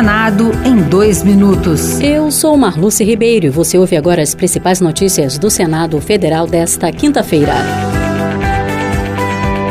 Senado em dois minutos. Eu sou Marluce Ribeiro e você ouve agora as principais notícias do Senado Federal desta quinta-feira.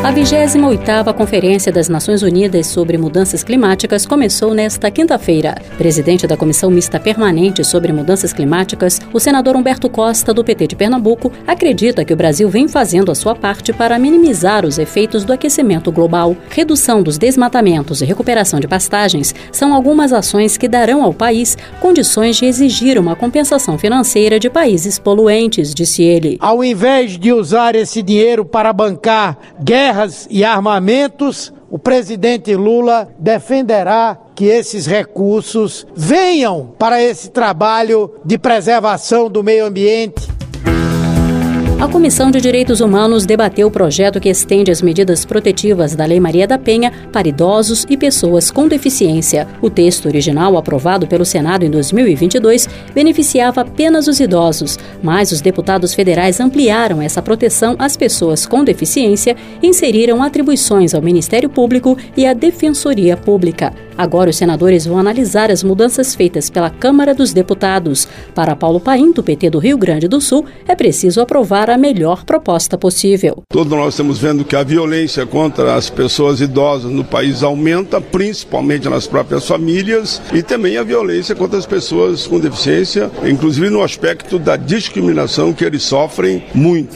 A 28ª Conferência das Nações Unidas sobre Mudanças Climáticas começou nesta quinta-feira. Presidente da Comissão Mista Permanente sobre Mudanças Climáticas, o senador Humberto Costa, do PT de Pernambuco, acredita que o Brasil vem fazendo a sua parte para minimizar os efeitos do aquecimento global. Redução dos desmatamentos e recuperação de pastagens são algumas ações que darão ao país condições de exigir uma compensação financeira de países poluentes, disse ele. Ao invés de usar esse dinheiro para bancar guerra guerras e armamentos, o presidente Lula defenderá que esses recursos venham para esse trabalho de preservação do meio ambiente a Comissão de Direitos Humanos debateu o projeto que estende as medidas protetivas da Lei Maria da Penha para idosos e pessoas com deficiência. O texto original, aprovado pelo Senado em 2022, beneficiava apenas os idosos, mas os deputados federais ampliaram essa proteção às pessoas com deficiência e inseriram atribuições ao Ministério Público e à Defensoria Pública. Agora, os senadores vão analisar as mudanças feitas pela Câmara dos Deputados. Para Paulo Paim, do PT do Rio Grande do Sul, é preciso aprovar a melhor proposta possível. Todos nós estamos vendo que a violência contra as pessoas idosas no país aumenta, principalmente nas próprias famílias, e também a violência contra as pessoas com deficiência, inclusive no aspecto da discriminação que eles sofrem muito.